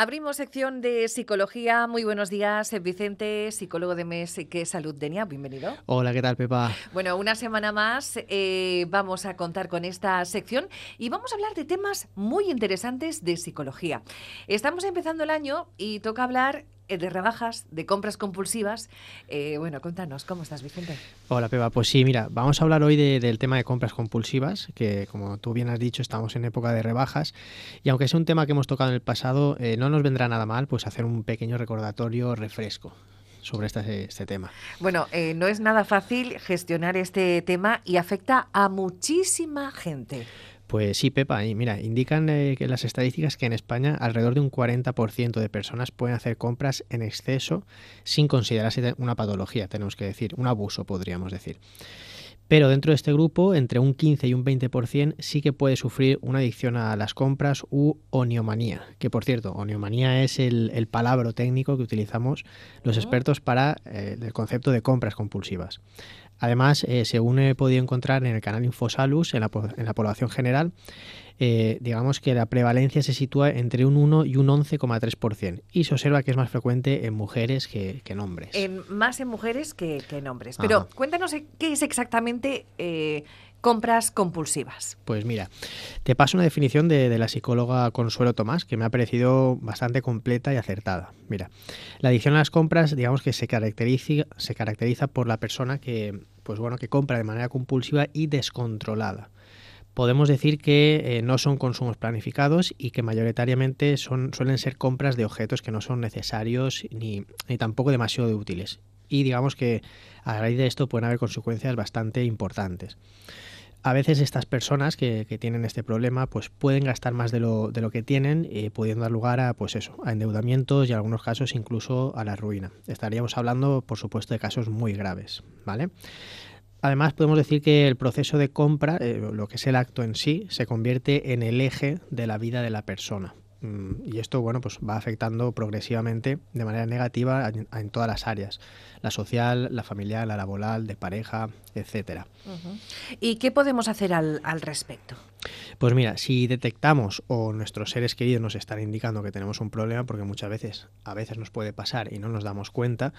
Abrimos sección de psicología. Muy buenos días, Vicente, psicólogo de MES que Salud Denia. Bienvenido. Hola, ¿qué tal, Pepa? Bueno, una semana más eh, vamos a contar con esta sección y vamos a hablar de temas muy interesantes de psicología. Estamos empezando el año y toca hablar de rebajas, de compras compulsivas. Eh, bueno, contanos, ¿cómo estás, Vicente? Hola, Peba. Pues sí, mira, vamos a hablar hoy del tema de compras compulsivas, que como tú bien has dicho, estamos en época de rebajas. Y aunque es un tema que hemos tocado en el pasado, eh, no nos vendrá nada mal pues hacer un pequeño recordatorio refresco sobre este, este tema. Bueno, no es nada fácil gestionar este tema y afecta a muchísima gente. Pues sí, Pepa, y mira, indican eh, que las estadísticas que en España alrededor de un 40% de personas pueden hacer compras en exceso sin considerarse una patología, tenemos que decir, un abuso podríamos decir. Pero dentro de este grupo, entre un 15 y un 20% sí que puede sufrir una adicción a las compras u oniomanía, que por cierto, oniomanía es el, palabra técnico que utilizamos los expertos para eh, el concepto de compras compulsivas. Además, eh, según he podido encontrar en el canal Infosalus, en la, en la población general, eh, digamos que la prevalencia se sitúa entre un 1 y un 11,3% y se observa que es más frecuente en mujeres que, en hombres. En, más en mujeres que, en hombres. Pero cuéntanos eh, qué es exactamente compras compulsivas. Pues mira, te paso una definición de, la psicóloga Consuelo Tomás que me ha parecido bastante completa y acertada. Mira, la adicción a las compras, digamos que se caracteriza, se caracteriza por la persona que, pues bueno, que compra de manera compulsiva y descontrolada. Podemos decir que eh, no son consumos planificados y que mayoritariamente son, suelen ser compras de objetos que no son necesarios ni, ni tampoco demasiado útiles. Y digamos que a raíz de esto pueden haber consecuencias bastante importantes a veces estas personas que, tienen este problema pues pueden gastar más de lo, de lo que tienen, eh, pudiendo dar lugar a pues eso, a endeudamientos y en algunos casos incluso a la ruina. Estaríamos hablando, por supuesto, de casos muy graves, ¿vale? Además, podemos decir que el proceso de compra, eh, lo que es el acto en sí, se convierte en el eje de la vida de la persona. Mm, y esto, bueno, pues va afectando progresivamente de manera negativa en, todas las áreas, la social, la familiar, la laboral, de pareja, etcétera. ¿Y qué podemos hacer al, al, respecto? Pues mira, si detectamos o nuestros seres queridos nos están indicando que tenemos un problema, porque muchas veces, a veces nos puede pasar y no nos damos cuenta,